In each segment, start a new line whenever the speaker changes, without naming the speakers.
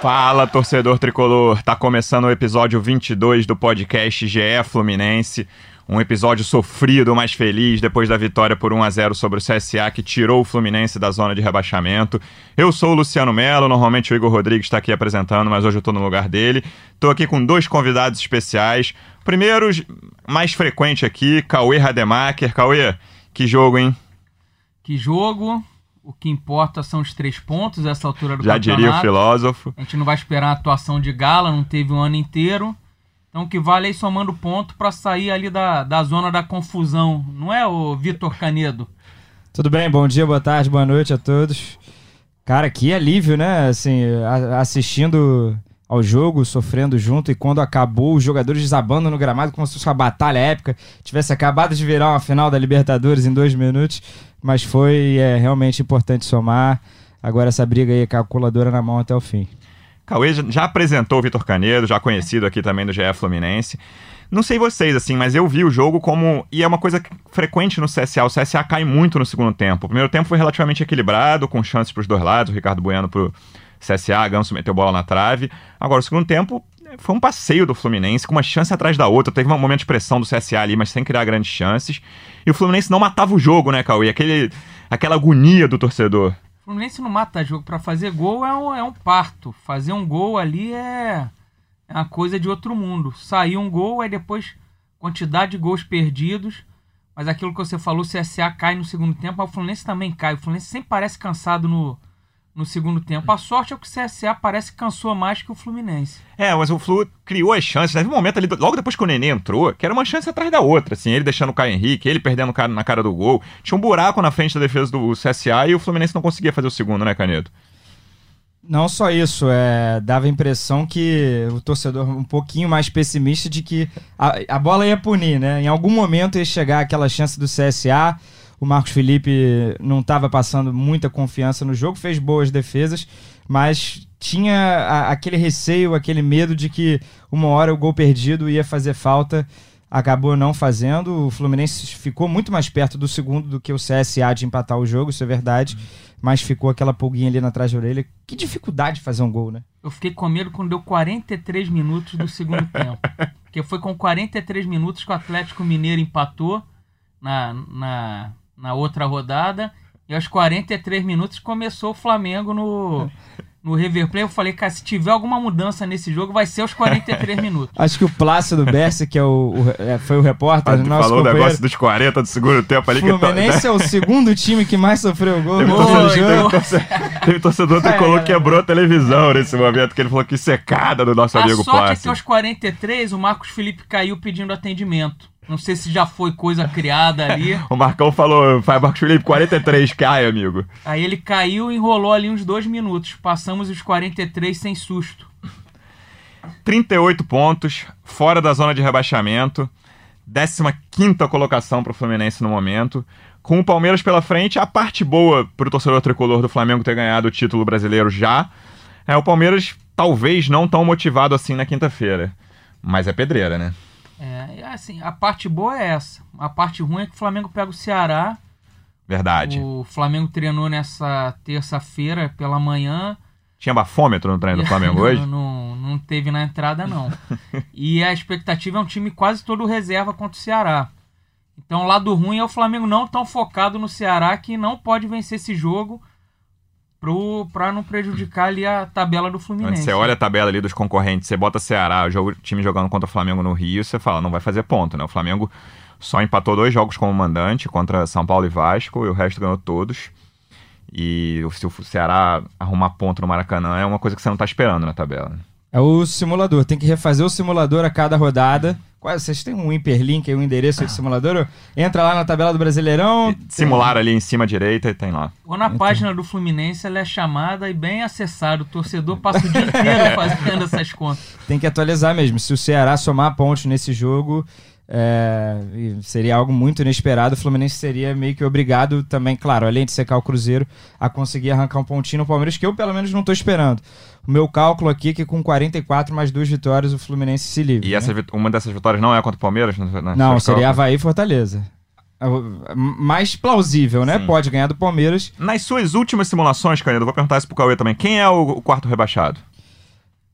Fala, torcedor tricolor! Tá começando o episódio 22 do podcast GE Fluminense. Um episódio sofrido, mas feliz depois da vitória por 1 a 0 sobre o CSA que tirou o Fluminense da zona de rebaixamento. Eu sou o Luciano Melo, normalmente o Igor Rodrigues está aqui apresentando, mas hoje eu tô no lugar dele. Tô aqui com dois convidados especiais. Primeiro, mais frequente aqui, Cauê Rademacher. Cauê, que jogo, hein?
Que jogo, o que importa são os três pontos essa altura do
Já
campeonato.
diria o filósofo.
A gente não vai esperar a atuação de gala, não teve o ano inteiro. Então o que vale é ir somando ponto para sair ali da, da zona da confusão. Não é, o Vitor Canedo?
Tudo bem? Bom dia, boa tarde, boa noite a todos. Cara, que alívio, né? Assim, a- assistindo ao jogo, sofrendo junto, e quando acabou, os jogadores desabando no gramado como se fosse uma batalha épica. Tivesse acabado de virar uma final da Libertadores em dois minutos, mas foi é, realmente importante somar. Agora essa briga aí, calculadora na mão até o fim.
Cauê já- apresentou o Vitor Canedo, já conhecido aqui também do GE Fluminense. Não sei vocês, assim, mas eu vi o jogo como. E é uma coisa frequente no CSA. O CSA cai muito no segundo tempo. O primeiro tempo foi relativamente equilibrado, com chances pros dois lados. O Ricardo Bueno pro CSA, Ganso meteu bola na trave. Agora, o segundo tempo foi um passeio do Fluminense, com uma chance atrás da outra. Teve um momento de pressão do CSA ali, mas sem criar grandes chances. E o Fluminense não matava o jogo, né, Cauê? Aquele, aquela agonia do torcedor.
O Fluminense não mata jogo. Para fazer gol é um, é um parto. Fazer um gol ali é, é uma coisa de outro mundo. Sair um gol, aí depois quantidade de gols perdidos. Mas aquilo que você falou, o CSA cai no segundo tempo, mas o Fluminense também cai. O Fluminense sempre parece cansado no, no segundo tempo. A sorte é que o CSA parece que cansou mais que o Fluminense.
É, mas o Flu criou as chances. Teve um momento ali, logo depois que o Nenê entrou, que era uma chance atrás da outra, assim, ele deixando o Caio Henrique, ele perdendo na cara do gol. Tinha um buraco na frente da defesa do CSA e o Fluminense não conseguia fazer o segundo, né, Canedo?
Não só isso, é, dava a impressão que o torcedor um pouquinho mais pessimista de que a, a bola ia punir, né? Em algum momento ia chegar aquela chance do CSA. O Marcos Felipe não estava passando muita confiança no jogo, fez boas defesas, mas tinha a- aquele receio, aquele medo de que uma hora o gol perdido ia fazer falta. Acabou não fazendo. O Fluminense ficou muito mais perto do segundo do que o CSA de empatar o jogo, isso é verdade. Mas ficou aquela pulguinha ali na trás da orelha. Que dificuldade de fazer um gol, né?
Eu fiquei com medo quando deu 43 minutos do segundo tempo. Porque foi com 43 minutos que o Atlético Mineiro empatou na, na, na outra rodada. E aos 43 minutos começou o Flamengo no, no River Plate. Eu falei, cara, se tiver alguma mudança nesse jogo, vai ser aos 43 minutos.
Acho que o Plácido Bessi, que é o, o- é, foi o repórter,
Tu
nosso
falou o negócio dos 40 do segundo tempo ali. que
Fluminense é o segundo time que mais sofreu gol
Teve
no
torcedor, teve
jogo.
torcedor- teve torcedor tricolor que quebrou a televisão nesse momento, que ele falou que secada do nosso
A
amigo
sorte é que
Plácido.
aos 43 o Marcos Felipe caiu pedindo atendimento. Não sei se já foi coisa criada ali.
O Marcão falou, Marcos Felipe, 43, cai, amigo.
Aí ele caiu e enrolou ali uns dois minutos. Passamos os 43 sem susto.
38 pontos, fora da zona de rebaixamento. 15 colocação para o Fluminense no momento. Com o Palmeiras pela frente, a parte boa para o torcedor tricolor do Flamengo ter ganhado o título brasileiro já. É o Palmeiras talvez não tão motivado assim na quinta-feira. Mas é pedreira, né?
É, assim, a parte boa é essa. A parte ruim é que o Flamengo pega o Ceará.
Verdade.
O Flamengo treinou nessa terça-feira pela manhã.
Tinha bafômetro no treino do Flamengo hoje?
Não, não, não teve na entrada, não. e a expectativa é um time quase todo reserva contra o Ceará. Então, o lado ruim é o Flamengo não tão focado no Ceará que não pode vencer esse jogo pro, pra não prejudicar ali a tabela do Fluminense.
você olha a tabela ali dos concorrentes, você bota Ceará, o time jogando contra o Flamengo no Rio, você fala, não vai fazer ponto, né? O Flamengo só empatou dois jogos como mandante contra São Paulo e Vasco, e o resto ganhou todos. E se o Ceará arrumar ponto no Maracanã é uma coisa que você não tá esperando na tabela.
É o simulador. Tem que refazer o simulador a cada rodada. Quase, vocês têm um hiperlink aí, um endereço aí do simulador? Entra lá na tabela do Brasileirão.
Simular ali em cima à direita e tem lá.
Ou na página do Fluminense ela é chamada e bem acessada. O torcedor passa o dia inteiro fazendo essas contas.
Tem que atualizar mesmo. Se o Ceará somar pontos nesse jogo, é, seria algo muito inesperado. O Fluminense seria meio que obrigado também, claro, além de secar o Cruzeiro, a conseguir arrancar um pontinho no Palmeiras, que eu pelo menos não estou esperando. O meu cálculo aqui é que com 44 mais duas vitórias o Fluminense se livre.
E
né?
essa, uma dessas vitórias não é contra o Palmeiras? Na-
Não, seria
Copas?
Havaí e Fortaleza. É Mais plausível, né?
Sim.
Pode ganhar do Palmeiras.
Nas suas últimas simulações, Canedo, vou perguntar isso pro Cauê também. Quem é o, o quarto rebaixado?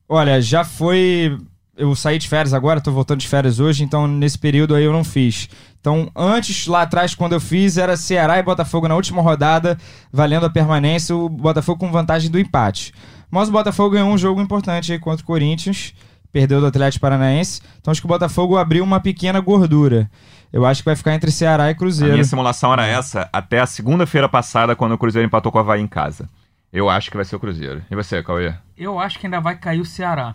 Olha, já foi. Eu saí de férias agora, tô voltando de férias hoje, então nesse período aí eu não fiz. Então, antes, lá atrás, quando eu fiz, era Ceará e Botafogo na última rodada, valendo a permanência, o Botafogo com vantagem do empate. Mas o Botafogo ganhou um jogo importante aí contra o Corinthians, perdeu do Atlético Paranaense. Então acho que o Botafogo abriu uma pequena gordura. Eu acho que vai ficar entre Ceará e
A
Cruzeiro.
minha simulação era essa até a segunda-feira passada, quando o Cruzeiro empatou com o Havaí em casa. Eu acho que vai ser o Cruzeiro. E você, Cauê?
Eu acho que ainda vai cair o Ceará.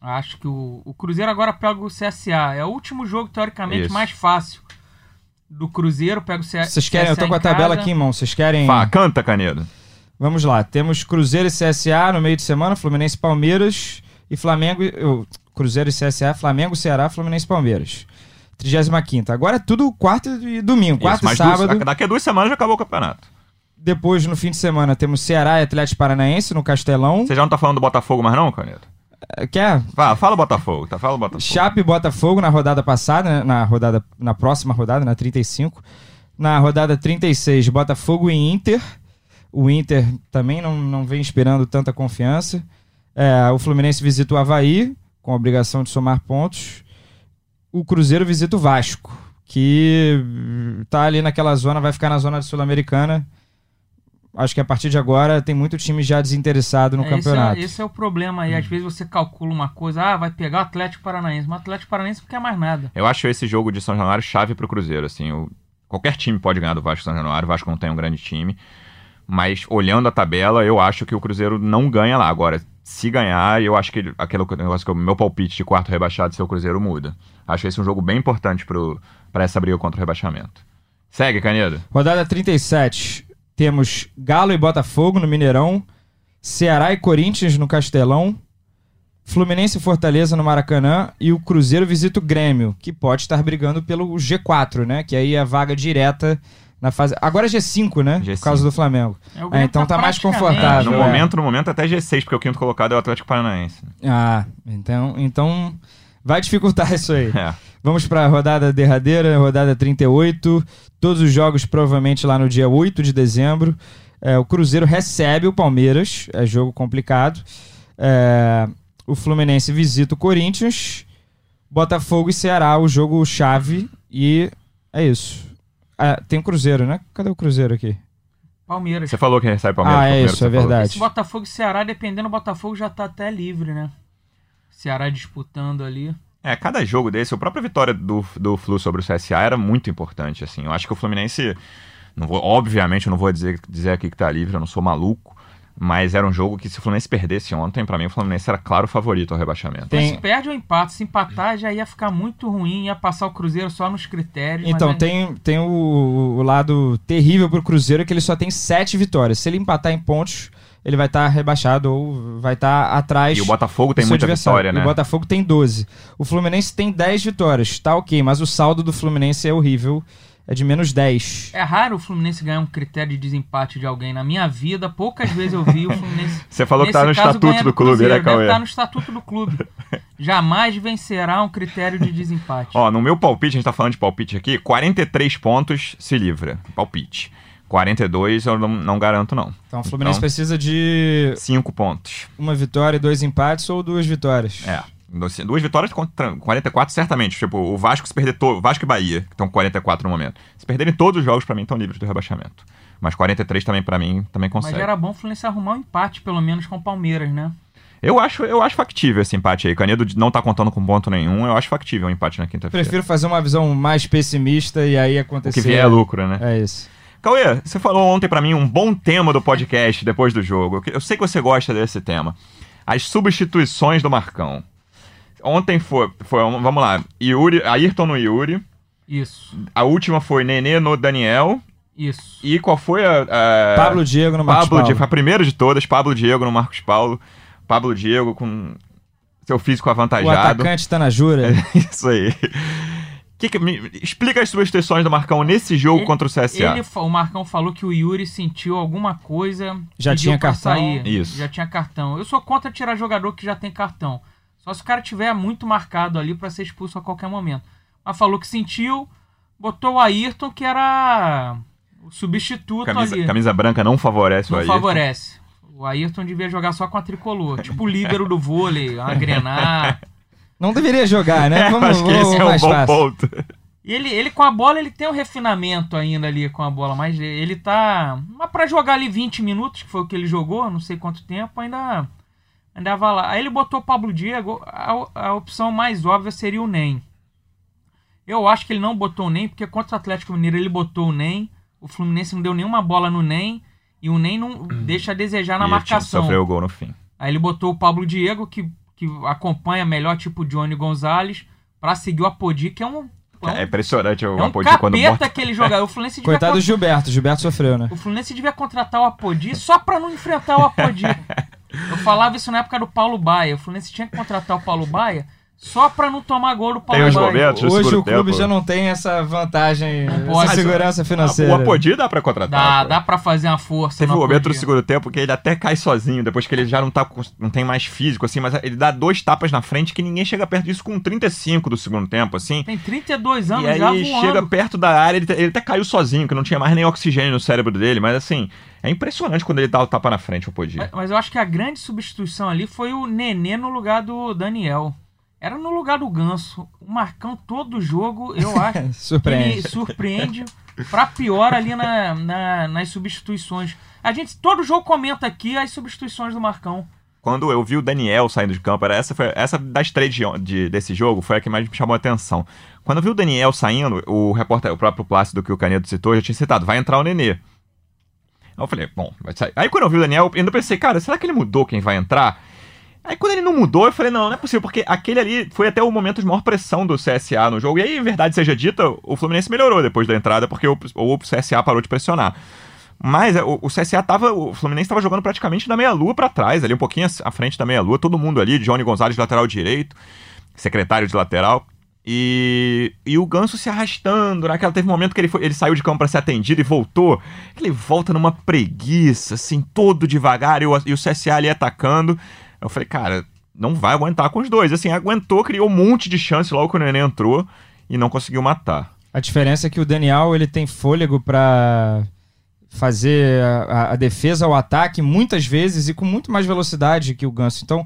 Acho que o, o Cruzeiro agora pega o CSA. É o último jogo, teoricamente,
Isso.
mais fácil do Cruzeiro. Pega o CSA.
Vocês querem? Eu tô
CSA
com a tabela aqui em mão. Vocês querem.
Fá, canta, Canedo.
Vamos lá. Temos Cruzeiro e CSA no meio de semana, Fluminense e Palmeiras e Flamengo. Cruzeiro e CSA, Flamengo, Ceará, Fluminense e Palmeiras. 35. Agora é tudo quarta e domingo. Quarta
Isso,
e sábado.
duas- daqui a duas semanas já acabou o campeonato.
Depois, no fim de semana, temos Ceará e Atlético Paranaense no Castelão.
Você já não tá falando do Botafogo mais não, Canedo?
Eh, Quer?
Fala, fala Botafogo, tá? Fala Botafogo.
Chape Botafogo na rodada passada, né? na rodada na próxima rodada, na 35. Na rodada 36, Botafogo e Inter. O Inter também não, não vem esperando tanta confiança. É, o Fluminense visita o Havaí, com a obrigação de somar pontos. O Cruzeiro visita o Vasco, que tá ali naquela zona, vai ficar na zona sul-americana. Acho que a partir de agora tem muito time já desinteressado no
É, esse,
campeonato.
é, esse é o problema aí. Às vezes você calcula uma coisa, ah, vai pegar o Atlético Paranaense. Mas o Atlético Paranaense não quer mais nada.
Eu acho esse jogo de São Januário chave pro Cruzeiro, assim. o- Qualquer time pode ganhar do Vasco e São Januário. O Vasco não tem um grande time. Mas olhando a tabela, eu acho que o Cruzeiro não ganha lá. Agora, se ganhar, eu acho que ele- aquele negócio que o meu palpite de quarto rebaixado ser o Cruzeiro muda. Acho esse um jogo bem importante pro, pra essa briga contra o rebaixamento. Segue, Canedo.
Rodada 37. Temos Galo e Botafogo no Mineirão. Ceará e Corinthians no Castelão. Fluminense e Fortaleza no Maracanã. E o Cruzeiro visita o Grêmio, que pode estar brigando pelo G4, né? Que aí é a vaga direta na fase. Agora é G5, né?
G5.
Por causa do Flamengo.
É,
É, então tá mais
praticamente-
confortável.
no
é.
momento, no momento até G6, porque o quinto colocado é o Atlético Paranaense.
Ah, então, então vai dificultar isso aí.
É.
Vamos para a rodada derradeira, rodada 38. Todos os jogos provavelmente lá no dia 8 de dezembro. É, o Cruzeiro recebe o Palmeiras, é jogo complicado. É, o Fluminense visita o Corinthians. Botafogo e Ceará, o jogo chave. E é isso. Ah, tem o Cruzeiro, né? Cadê o Cruzeiro aqui?
Palmeiras.
Você falou que recebe o Palmeiras.
Ah, é
primeiro
isso, é verdade.
Esse Botafogo e Ceará, dependendo, o Botafogo já tá até livre, né? Ceará disputando ali.
É, cada jogo desse, a própria vitória do, do Flu sobre o CSA era muito importante, assim. Eu acho que o Fluminense, não vou, obviamente eu não vou dizer, dizer aqui que tá livre, eu não sou maluco, mas era um jogo que se o Fluminense perdesse ontem, pra mim o Fluminense era claro o favorito ao rebaixamento.
Tem-
Se perde ou empate, se empatar já ia ficar muito ruim, ia passar o Cruzeiro só nos critérios.
Então,
aí-
tem, tem o, o lado terrível pro Cruzeiro, que ele só tem sete vitórias. Se ele empatar em pontos, ele vai estar rebaixado ou vai estar atrás.
E o Botafogo tem muita
adversário.
vitória,
E
né?
O Botafogo tem 12. O Fluminense tem 10 vitórias. Tá ok, mas o saldo do Fluminense é horrível. É de menos 10.
É raro o Fluminense ganhar um critério de desempate de alguém. Na minha vida, poucas vezes eu vi o Fluminense.
Você falou que tá no
caso,
estatuto do clube, né, Cauê?
Estar no estatuto do clube. Jamais vencerá um critério de desempate.
Ó, no meu palpite, a gente tá falando de palpite aqui, 43 pontos se livra. Palpite. 42 eu não, não garanto, não.
Então o Fluminense
Então-
precisa de
5 pontos.
uma vitória e dois empates ou duas vitórias.
É. Duas vitórias contra 44, certamente. Tipo, o Vasco se perder todo. Vasco e Bahia, que estão com 44 no momento. Se perderem todos os jogos, pra mim, estão livres do rebaixamento. Mas 43 também, pra mim, também
Mas
consegue.
era bom o Fluminense arrumar um empate, pelo menos, com o Palmeiras, né?
Eu, acho, eu acho factível esse empate aí. Canedo não tá contando com ponto nenhum. Eu acho factível um empate na quinta-feira.
Prefiro fazer uma visão mais pessimista e aí
O
acontecer.
que vier é lucro, né?
É isso.
Cauê, você falou ontem pra mim um bom tema do podcast depois do jogo. Eu- Eu sei que você gosta desse tema. As substituições do Marcão. Ontem foi, foi vamos lá, Yuri, Ayrton no Yuri.
Isso,
A última foi Nenê no Daniel.
isso.
E qual foi a. a-
Pablo Diego no Marcos
Pablo
Paulo.
Diego, foi a primeira de todas, Pablo Diego no Marcos Paulo. Pablo Diego com seu físico
O
avantajado.
atacante tá na jura.
Isso aí. Que que- me- explica as substituições do Marcão nesse jogo
Ele-
contra o CSA.
Ele, o Marcão falou que o Yuri sentiu alguma coisa.
Já tinha cartão.
Sair.
Isso.
Já tinha cartão. Eu sou contra tirar jogador que já tem cartão. Só se o cara tiver muito marcado ali pra ser expulso a qualquer momento. Mas falou que sentiu, botou o Ayrton, que era o substituto
Camisa,
ali.
camisa branca não favorece o
Não
Ayrton.
favorece. O Ayrton devia jogar só com a tricolor. Tipo o líbero do vôlei, uma grenar.
Não deveria jogar, né?
É,
Vamos,
acho que esse é um
mais
bom
fácil.
ponto.
E ele, ele com a bola, ele tem um refinamento ainda ali com a bola, mas ele tá. Mas pra jogar ali 20 minutos, que foi o que ele jogou, não sei quanto tempo, ainda. Ainda vai lá. Aí ele botou o Pablo Diego, a, a opção mais óbvia seria o NEM. Eu acho que ele não botou o NEM, porque contra o Atlético Mineiro ele botou o NEM. O Fluminense não deu nenhuma bola no NEM. E o NEM não deixa a desejar na
E
marcação.
Sofreu o gol no fim.
Aí ele botou o Pablo Diego, que, que acompanha melhor, tipo o Johnny Gonzalez, pra seguir o Apodi, que é um. É um,
É impressionante o
é um
Apodi quando bota.
aquele jogador. O Fluminense devia,
Coitado do Gilberto. Gilberto sofreu, né?
o Fluminense devia contratar o Apodi só pra não enfrentar o Apodi. Eu falava isso na época do Paulo Baia. O Fluminense tinha que contratar o Paulo Baia só pra não tomar gol do Paulo
Tem os momentos.
Hoje o clube
tempo.
já não tem essa vantagem, essa segurança financeira.
O Apodi dá pra contratar.
Dá,
pô.
dá pra fazer uma força.
Teve um momento no segundo tempo que ele até cai sozinho, depois que ele já não, tá, não tem mais físico, assim, mas ele dá dois tapas na frente que ninguém chega perto disso com 35 do segundo tempo, assim.
Tem 32 anos
E aí
já voando.
chega perto da área, ele, ele até caiu sozinho, que não tinha mais nem oxigênio no cérebro dele, mas assim, é impressionante quando ele dá o tapa na frente, o Apodi.
Mas, mas eu acho que a grande substituição ali foi o Nenê no lugar do Daniel. Era no lugar do Ganso. O Marcão, todo jogo, eu acho. que
Surpreende.
Ele surpreende pra pior ali na, na- nas substituições. A gente, todo jogo comenta aqui as substituições do Marcão.
Quando eu vi o Daniel saindo de campo, era essa, foi, essa das três de, de- desse jogo foi a que mais me chamou a atenção. Quando eu vi o Daniel saindo, o repórter, o próprio Plácido que o Canedo citou, já tinha citado, vai entrar o Nenê. Aí eu falei, bom, vai sair. Aí quando eu vi o Daniel, eu ainda pensei, cara, será que ele mudou quem vai entrar? Aí quando ele não mudou, eu falei, não, não é possível, porque aquele ali foi até o momento de maior pressão do CSA no jogo. E aí, verdade seja dita, o Fluminense melhorou depois da entrada, porque o, o CSA parou de pressionar. Mas é, o, o CSA tava. O Fluminense tava jogando praticamente da meia-lua pra trás, ali, um pouquinho à frente da meia-lua, todo mundo ali, Johnny Gonzalez, lateral direito, secretário de lateral. E, e o Ganso se arrastando, naquela teve um momento que ele, foi, ele saiu de campo pra ser atendido e voltou. Ele volta numa preguiça, assim, todo devagar, e o, e o CSA ali atacando. Eu falei, cara, não vai aguentar com os dois. Assim, aguentou, criou um monte de chance logo que o Nenê entrou e não conseguiu matar.
A diferença é que o Daniel ele tem fôlego pra fazer a, a- defesa ao ataque muitas vezes e com muito mais velocidade que o Ganso. Então,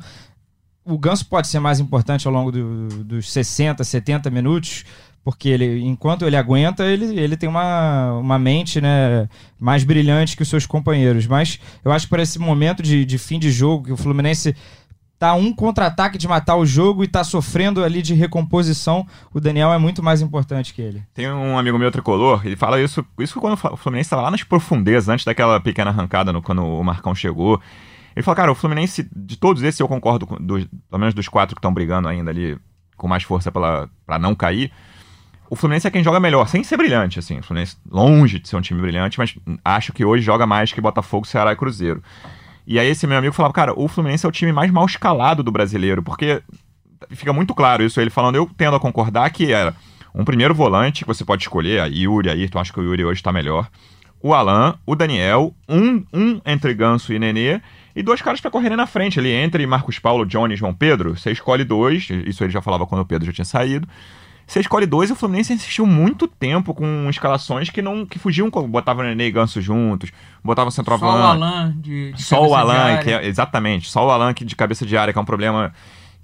o Ganso pode ser mais importante ao longo do- dos 60, 70 minutos, porque ele, enquanto ele aguenta, ele, ele tem uma, uma mente né, mais brilhante que os seus companheiros. Mas eu acho que por esse momento de, de fim de jogo, que o Fluminense tá um contra-ataque de matar o jogo e tá sofrendo ali de recomposição, o Daniel é muito mais importante que ele.
Tem um amigo meu tricolor, ele fala isso, isso quando o Fluminense estava lá nas profundezas, antes daquela pequena arrancada no- quando o Marcão chegou. Ele fala, cara, o Fluminense, de todos esses, eu concordo, com, dos, pelo menos dos quatro que estão brigando ainda ali com mais força pra não cair. O Fluminense é quem joga melhor, sem ser brilhante, assim. O Fluminense, longe de ser um time brilhante, mas acho que hoje joga mais que Botafogo, Ceará e Cruzeiro. E aí esse meu amigo falava, cara, o Fluminense é o time mais mal escalado do brasileiro, porque fica muito claro isso, ele falando, eu tendo a concordar que era um primeiro volante que você pode escolher, a Yuri, aí, tu acha que o Yuri hoje tá melhor, o Alan, o Daniel, um, um entre Ganso e Nenê, e dois caras pra correrem na frente ali, entre Marcos Paulo, Johnny e João Pedro, você escolhe dois, isso ele já falava quando o Pedro já tinha saído, você escolhe dois e o Fluminense insistiu muito tempo com escalações que não que fugiam, botava Nenê e Ganso juntos, botava
Só
centroavante.
o Alan de, de
Só o Alan, que é, exatamente, só o Alan que de cabeça de área, que é um problema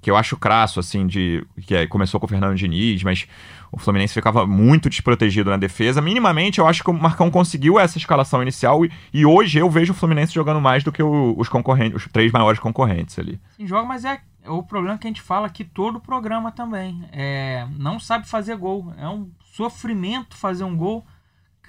que eu acho crasso, assim, de. que é- começou com o Fernando Diniz, mas o Fluminense ficava muito desprotegido na defesa. Minimamente, eu acho que o Marcão conseguiu essa escalação inicial e, e hoje eu vejo o Fluminense jogando mais do que o- os concorrentes, os três maiores concorrentes ali.
Sim, joga, mas é é o problema que a gente fala aqui todo o programa também. É, não sabe fazer gol. É um sofrimento fazer um gol.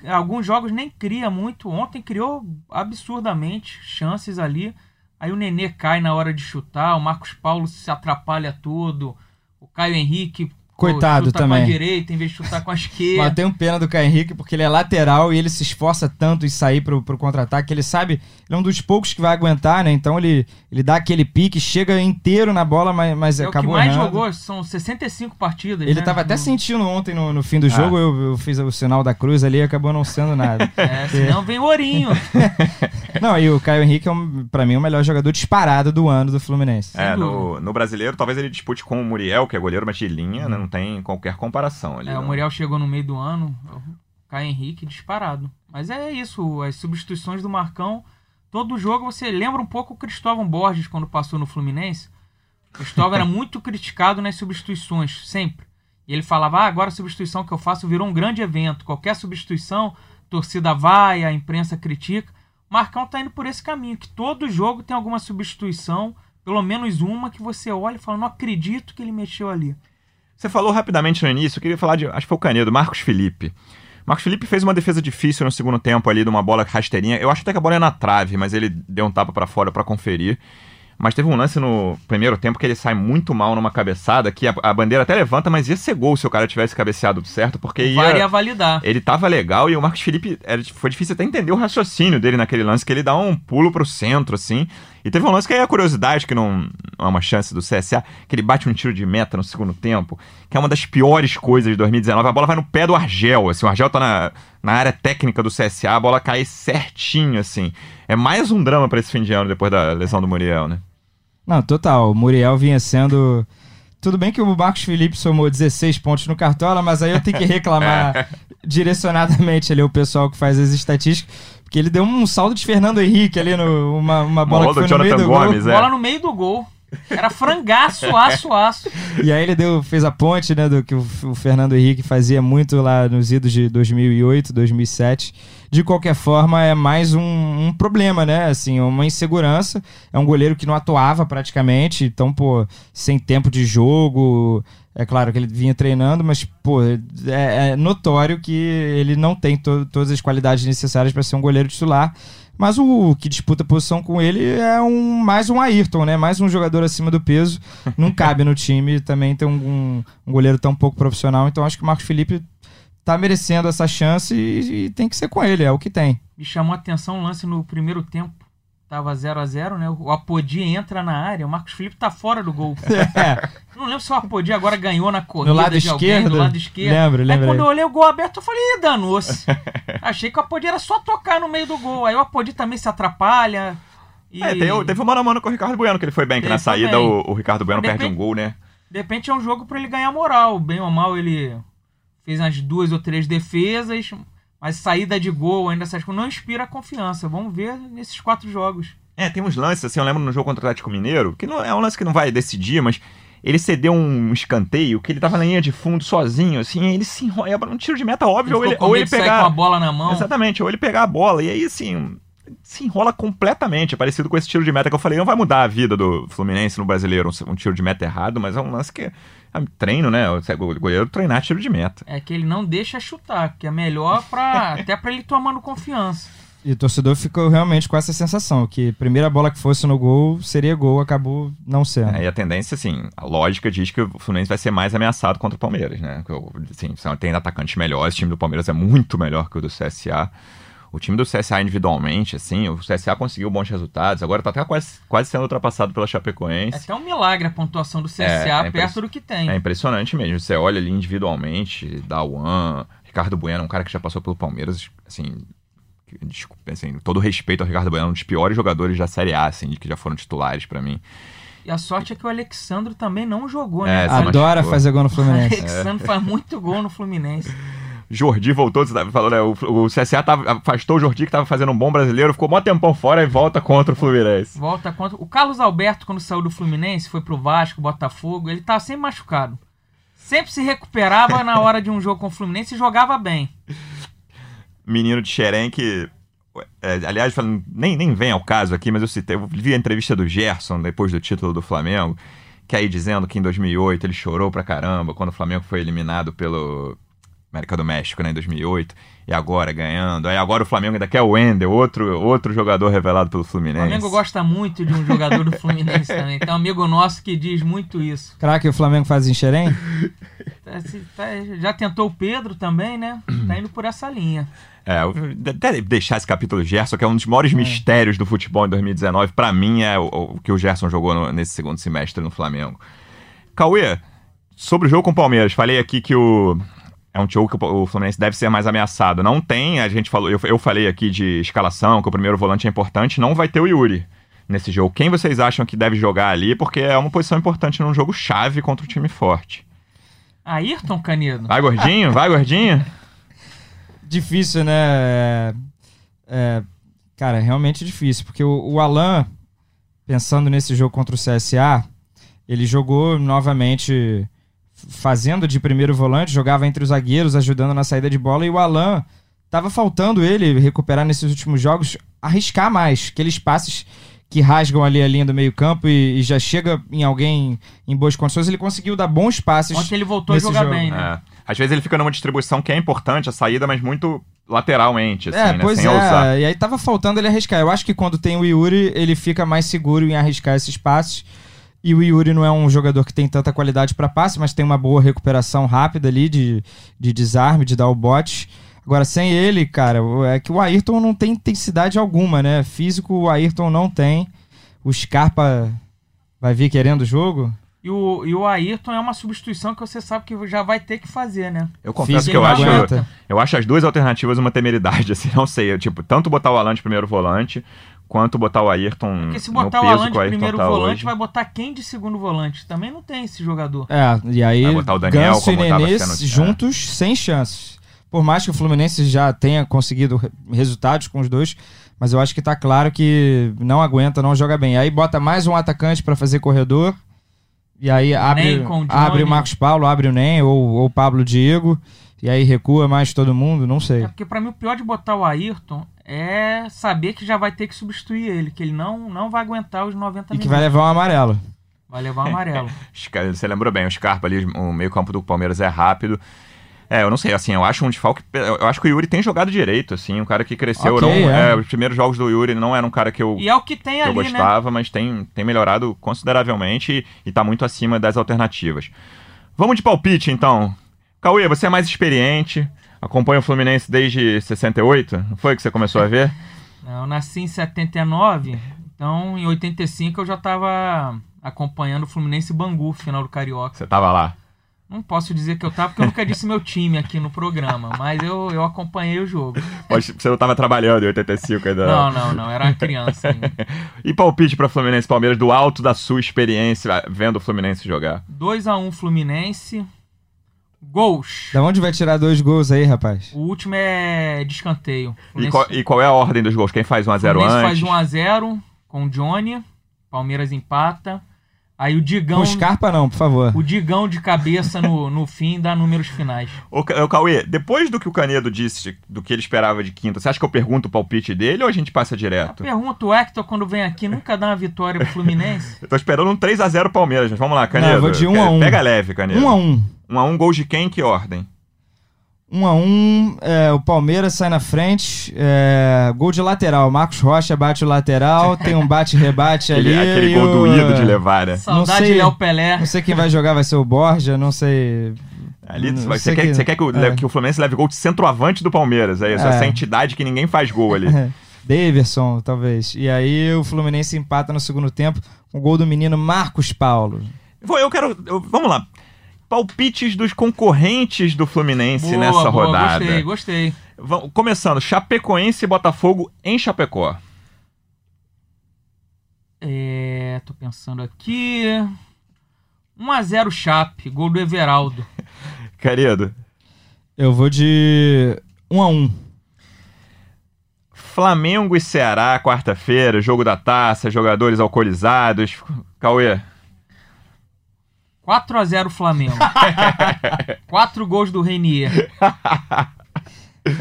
Alguns jogos nem cria muito. Ontem criou absurdamente chances ali. Aí o Nenê cai na hora de chutar, o Marcos Paulo se atrapalha todo, o Caio Henrique
Coitado
chuta
também.
com a direita em vez de chutar com a
Mas
esquerda.
tem um pena do Caio Henrique, porque ele é lateral e ele se esforça tanto em sair pro, pro contra-ataque, ele sabe, ele é um dos poucos que vai aguentar, né? Então ele, ele dá aquele pique, chega inteiro na bola, mas, mas
É o que
acabou
mais
errando.
jogou, são 65 partidas.
Ele
né?
tava até
No-
sentindo ontem no, no fim do
Ah.
jogo, eu, eu fiz o sinal da cruz ali e acabou não sendo nada.
É, senão vem o Ourinho.
não, e o Caio Henrique é, um, pra mim, o melhor jogador disparado do ano do Fluminense.
É, no, no brasileiro, talvez ele dispute com o Muriel, que é goleiro, mas de linha, né, não tem qualquer comparação ali.
É, o
não.
Muriel chegou no meio do ano, o Caio Henrique disparado. Mas é isso, as substituições do Marcão. Todo jogo você lembra um pouco o Cristóvão Borges quando passou no Fluminense. O Cristóvão era muito criticado nas substituições, sempre. E ele falava: ah, agora a substituição que eu faço virou um grande evento. Qualquer substituição, torcida vai, a imprensa critica. O Marcão tá indo por esse caminho, que todo jogo tem alguma substituição, pelo menos uma que você olha e fala: não acredito que ele mexeu ali.
Você falou rapidamente no início, eu queria falar de, acho que foi o Canedo, Marcos Felipe. Marcos Felipe fez uma defesa difícil no segundo tempo ali, de uma bola rasteirinha. Eu acho até que a bola é na trave, mas ele deu um tapa pra fora pra conferir. Mas teve um lance no primeiro tempo que ele sai muito mal numa cabeçada, que a, a bandeira até levanta, mas ia ser gol se o cara tivesse cabeceado certo, porque ia,
ia validar.
ele tava legal e o Marcos Felipe era, foi difícil até entender o raciocínio dele naquele lance, que ele dá um pulo pro centro, assim. E teve um lance que aí é a curiosidade, que não, não é uma chance do CSA, que ele bate um tiro de meta no segundo tempo, que é uma das piores coisas de 2019. A bola vai no pé do Argel, assim, o Argel tá na, na área técnica do CSA, a bola cai certinho, assim. É mais um drama pra esse fim de ano depois da lesão do Muriel, né?
Não, total. O Muriel vinha sendo. Tudo bem que o Marcos Felipe somou 16 pontos no Cartola, mas aí eu tenho que reclamar direcionadamente ali o pessoal que faz as estatísticas, porque ele deu um saldo de Fernando Henrique ali no uma, uma bola
bola
que foi no meio do gol.
Gomes, é.
Bola no meio do gol. Era frangaço, aço, aço.
E aí ele deu, fez a ponte, né, do que o, o Fernando Henrique fazia muito lá nos idos de 2008, 2007. De qualquer forma, é mais um, um problema, né, assim, uma insegurança. É um goleiro que não atuava praticamente, então, pô, sem tempo de jogo. É claro que ele vinha treinando, mas, pô, é, é notório que ele não tem to- todas as qualidades necessárias para ser um goleiro titular. Mas o que disputa a posição com ele é um mais um Ayrton, né? Mais um jogador acima do peso. Não cabe no time também ter um, um, um goleiro tão pouco profissional. Então acho que o Marcos Felipe tá merecendo essa chance e, e tem que ser com ele, é o que tem.
Me chamou a atenção um lance no primeiro tempo. Tava 0 a 0 né? O Apodi entra na área, o Marcos Felipe tá fora do gol.
É,
Não lembro se o Apodi agora ganhou na corrida
no lado
de alguém,
esquerdo.
do lado esquerdo.
Lembro,
Aí
lembro.
quando eu olhei o gol aberto, eu falei, Ih, danou-se. Achei que o Apodi era só tocar no meio do gol. Aí o Apodi também se atrapalha. E...
É, tem, o- teve o mano a mano com o Ricardo Bueno, que ele foi bem, que
Ele
na saída o, o Ricardo Bueno
De
perde um gol, né?
De repente é um jogo pra ele ganhar moral. Bem ou mal, ele fez umas duas ou três defesas, mas saída de gol, ainda coisas, não inspira confiança. Vamos ver nesses quatro jogos.
É, tem uns lances, assim, eu lembro no jogo contra o Atlético Mineiro, que não é um lance que não vai decidir, mas ele cedeu um escanteio que ele tava na linha de fundo sozinho, assim, aí ele se enrola, um tiro de meta óbvio, ou
Ele
ele, ou ele
de sair
pegar...
com a bola na mão.
Exatamente, ou ele pegar a bola, e aí, assim, se enrola completamente, é parecido com esse tiro de meta que eu falei, não vai mudar a vida do Fluminense no brasileiro, um, um tiro de meta errado, mas é um lance que é treino, né, o goleiro treinar tiro de meta.
É que ele não deixa chutar, que é melhor pra, até pra ele tomando confiança.
E o torcedor ficou realmente com essa sensação, que a primeira bola que fosse no gol seria gol, acabou não sendo.
É, e a tendência, assim, a lógica diz que o Fluminense vai ser mais ameaçado contra o Palmeiras, né? Assim, tem atacantes melhores, o time do Palmeiras é muito melhor que o do CSA. O time do CSA individualmente, assim, o CSA conseguiu bons resultados, agora tá até quase, quase sendo ultrapassado pela
É
Chapecoense.
até um milagre a pontuação do CSA
É, é
perto do que tem.
É impressionante mesmo. Você olha ali individualmente, Dawan, Ricardo Bueno, um cara que já passou pelo Palmeiras, assim, que- desculpa, assim, todo respeito ao Ricardo Bueno, um dos piores jogadores da Série A, assim, que já foram titulares pra mim.
E a sorte é que o Alexandre também não jogou,
É,
né?
se
Adora
machucou.
fazer gol no
O
Fluminense.
Alexandre faz muito gol no Fluminense.
Jordi voltou, você tava falando, né, o, o CSA tava, afastou o Jordi, que tava fazendo um bom brasileiro, ficou mó tempão fora e volta contra o Fluminense.
Volta contra. O Carlos Alberto, quando saiu do Fluminense, foi pro Vasco, Botafogo, ele tava sempre machucado. Sempre se recuperava na hora de um jogo com o Fluminense e jogava bem.
Menino de Xerém que. é, aliás, falando- nem, nem vem ao caso aqui, mas eu citei, eu vi a entrevista do Gerson depois do título do Flamengo, que aí dizendo que em 2008 ele chorou pra caramba quando o Flamengo foi eliminado pelo. América do México, né, em 2008, e agora ganhando. Aí agora o Flamengo ainda quer o Wender, outro, outro jogador revelado pelo
O
Fluminense.
Flamengo gosta muito de um jogador do Fluminense também. Tem um amigo nosso que diz muito isso.
Craque o Flamengo faz em Xerém?
Tá- tá- já tentou o Pedro também, né? Tá indo por essa linha.
É, eu- deve deixar esse capítulo Gerson, que é um dos maiores mistérios do futebol em 2019. Pra mim, é o, o que o Gerson jogou no- nesse segundo semestre no Flamengo. Cauê, sobre o jogo com o Palmeiras, falei aqui que o. É um jogo que o Fluminense deve ser mais ameaçado. Não tem, a gente falou, eu, eu falei aqui de escalação, que o primeiro volante é importante, não vai ter o Yuri nesse jogo. Quem vocês acham que deve jogar ali? Porque é uma posição importante num jogo chave contra um time forte.
Ayrton Canedo.
Vai, gordinho? Vai, gordinho?
difícil, né? É, é, cara, é realmente difícil, porque o, o Alan, pensando nesse jogo contra o CSA, ele jogou novamente fazendo de primeiro volante, jogava entre os zagueiros, ajudando na saída de bola, e o Alan tava faltando ele recuperar nesses últimos jogos, arriscar mais, aqueles passes que rasgam ali a linha do meio campo e, e já chega em alguém em boas condições, ele conseguiu dar bons passes.
Ontem ele voltou a jogar
jogo.
bem, né?
É. Às vezes ele fica numa distribuição que é importante, a saída, mas muito lateralmente, assim,
É,
né?
pois
Sem
é.
ousar.
E aí tava faltando ele arriscar. Eu acho que quando tem o Yuri, ele fica mais seguro em arriscar esses passes. E o Yuri não é um jogador que tem tanta qualidade para passe, mas tem uma boa recuperação rápida ali de, de desarme, de dar o bote. Agora, sem ele, cara, é que o Ayrton não tem intensidade alguma, né? Físico o Ayrton não tem. O Scarpa vai vir querendo o jogo.
E o, e o Ayrton é uma substituição que você sabe que já vai ter que fazer, né?
Eu confesso que eu acho,
aguenta.
eu acho as duas alternativas uma temeridade, assim, não sei. Eu, tipo, tanto botar o Alan de primeiro volante, quanto botar o Ayrton
Porque se
no
botar o
peso
Alan
que
de
o
primeiro
tá
volante,
hoje.
vai botar quem de segundo volante? Também não tem esse jogador.
É, e aí
Vai botar o Daniel,
Ganso e
como tava
Nenê
sendo- é.
juntos, sem chances. Por mais que o Fluminense já tenha conseguido re- resultados com os dois, mas eu acho que tá claro que não aguenta, não joga bem. Aí bota mais um atacante pra fazer corredor, e aí abre,
o
abre o Marcos Paulo, abre o Nem, ou, ou o Pablo Diego, e aí recua mais todo mundo, não sei.
É porque pra mim o pior de botar o Ayrton é saber que já vai ter que substituir ele, que ele não, não vai aguentar os 90
E que
minutos.
vai levar um amarelo.
Vai levar amarelo.
Scar- Você lembrou bem, o Scarpa ali, o meio campo do Palmeiras é rápido. É, eu não sei, assim, eu acho um desfalque. Eu acho que o Yuri tem jogado direito, assim, um cara que cresceu.
Ok,
não,
é.
é, os primeiros jogos do Yuri não era um cara que eu,
E é o que tem
que eu
ali, né?
gostava, mas tem, tem melhorado consideravelmente e, e tá muito acima das alternativas. Vamos de palpite, então. Cauê, você é mais experiente, acompanha o Fluminense desde 68? Não foi que você começou a ver?
Eu nasci em 79, então em 85 eu já tava acompanhando o Fluminense e Bangu, final do Carioca.
Você tava lá.
Não posso dizer que eu tava, porque eu nunca disse meu time aqui no programa, mas eu, eu acompanhei o jogo.
Pode- Você não tava trabalhando em 85 ainda.
Não, não, não, era uma criança ainda.
E palpite pra Fluminense Palmeiras do alto da sua experiência vendo o Fluminense jogar?
2x1 Fluminense. Gols.
Da onde vai tirar dois gols aí, rapaz?
O último é de escanteio.
E qual, e qual é a ordem dos gols? Quem faz 1x0
Fluminense
antes?
faz 1x0 com o Johnny. Palmeiras empata. Aí o Digão.
Com Scarpa não, por favor.
O Digão de cabeça no, no fim dá números finais.
Ô, Ca- ô, Cauê, depois do que o Canedo disse, do que ele esperava de quinta, você acha que eu pergunto o palpite dele ou a gente passa direto?
Pergunta, o Hector, quando vem aqui, nunca dá uma vitória pro Fluminense?
Eu tô esperando um 3x0 Palmeiras, mas vamos lá, Canedo.
eu vou de 1 a 1.
Pega leve, Canedo.
Um a um.
1x1, gol de quem? Que ordem?
Um a um, é, o Palmeiras sai na frente, é, gol de lateral. Marcos Rocha bate o lateral, tem um bate-rebate ali.
Aquele, aquele gol
o-
doído de levar, né?
Saudade
sei.
de Léo Pelé.
Não sei quem vai jogar, vai ser o Borja, não sei.
Ali,
Não
você,
sei
quer,
que-
você quer que o,
é.
que o Fluminense leve gol de centroavante do Palmeiras, é isso?
É.
Essa entidade que ninguém faz gol ali.
Daverson, talvez. E aí o Fluminense empata no segundo tempo com o gol do menino Marcos Paulo.
Vou- Eu quero. eu- vamos lá. Palpites dos concorrentes do Fluminense
Boa,
nessa
boa,
rodada.
Gostei, gostei.
Vamos- começando, Chapecoense e Botafogo em Chapecó.
É, tô pensando aqui. 1x0 Chape, gol do Everaldo.
Querido,
Eu vou de 1 a 1
Flamengo e Ceará, quarta-feira, jogo da taça, jogadores alcoolizados. Cauê,
4x0 Flamengo. 4 gols do Renier.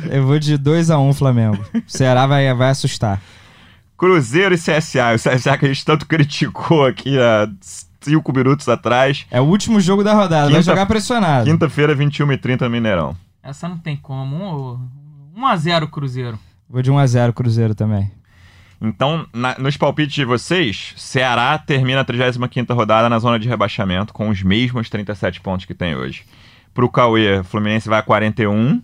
Eu vou de 2 a 1 Flamengo. O Ceará vai, vai assustar.
Cruzeiro e CSA. O CSA que a gente tanto criticou aqui há cinco minutos atrás.
É o último jogo da rodada, vai
Quinta-
jogar pressionado.
Quinta-feira, 21h30 no Mineirão.
Essa não tem como. 1 a 0 Cruzeiro.
Vou de 1x0 Cruzeiro também.
Então, na- nos palpites de vocês, Ceará termina a 35ª rodada na zona de rebaixamento com os mesmos 37 pontos que tem hoje. Pro Cauê, Fluminense vai a 41.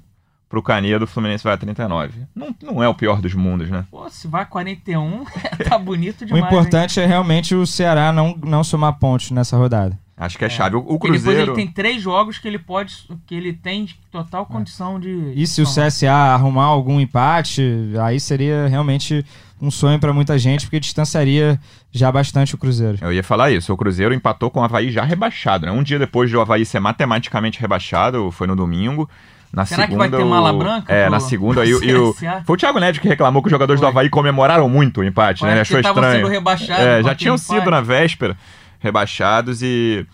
Pro Canedo, Fluminense vai a 39. Não, não é o pior dos mundos, né?
Pô, se vai 41, tá bonito
O
demais. hein?
importante é realmente o Ceará não, não somar pontos nessa rodada.
Acho que é, chave. O, o Cruzeiro.
ele tem três jogos que ele pode. que ele tem total condição de.
E se o. CSA arrumar algum empate, aí seria realmente um sonho pra muita gente, porque distanciaria já bastante o Cruzeiro.
Eu ia falar isso. O Cruzeiro empatou com o Havaí já rebaixado, né? Um dia depois do Havaí ser matematicamente rebaixado, foi no domingo. Na
Será que
segunda,
vai ter mala branca
É,
pro-
na segunda.
pro
E, o- e? Foi o Thiago Neves que reclamou que os jogadores do
Foi.
Havaí comemoraram muito o empate, né? Ele
Parece
achou
que estavam
estranho.
sendo rebaixados
É, já tinham sido
empate.
na véspera rebaixados e.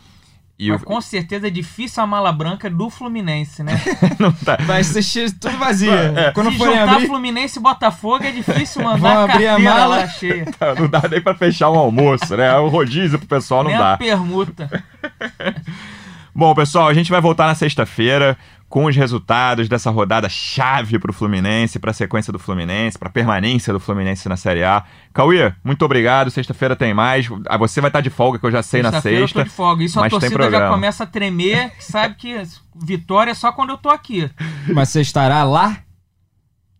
E o...
Mas com certeza é difícil a mala branca do Fluminense, né?
não tá.
Vai ser cheio- tudo vazio.
É.
Quando
Se
forem
juntar
abrir,
Fluminense e Botafogo é difícil mandar
Vão abrir a mala.
lá cheia.
Não dá nem pra fechar um almoço, né? O rodízio pro pessoal não
Nem
dá.
permuta.
Bom, pessoal, a gente vai voltar na sexta-feira com os resultados dessa rodada chave pro Fluminense, pra sequência do Fluminense, pra permanência do Fluminense na Série A. Cauê, muito obrigado. Sexta-feira tem mais. Ah, Você vai estar de folga, que eu já sei na
Sexta-feira eu tô
sexta.
de folga. Isso a torcida já começa a tremer, sabe que vitória é só quando eu tô aqui.
mas você estará lá?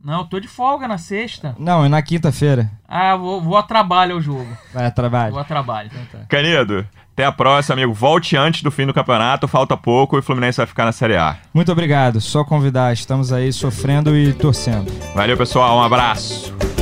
Não, eu tô de folga na sexta.
Não, é na quinta-feira.
Ah, vou, vou a trabalho ao jogo.
Vai a trabalho.
Vou a trabalho.
Canedo, até a próxima, amigo. Volte antes do fim do campeonato, falta pouco e o Fluminense vai ficar na Série A.
Muito obrigado. Só convidar. Estamos aí sofrendo e torcendo.
Valeu, pessoal. Um abraço.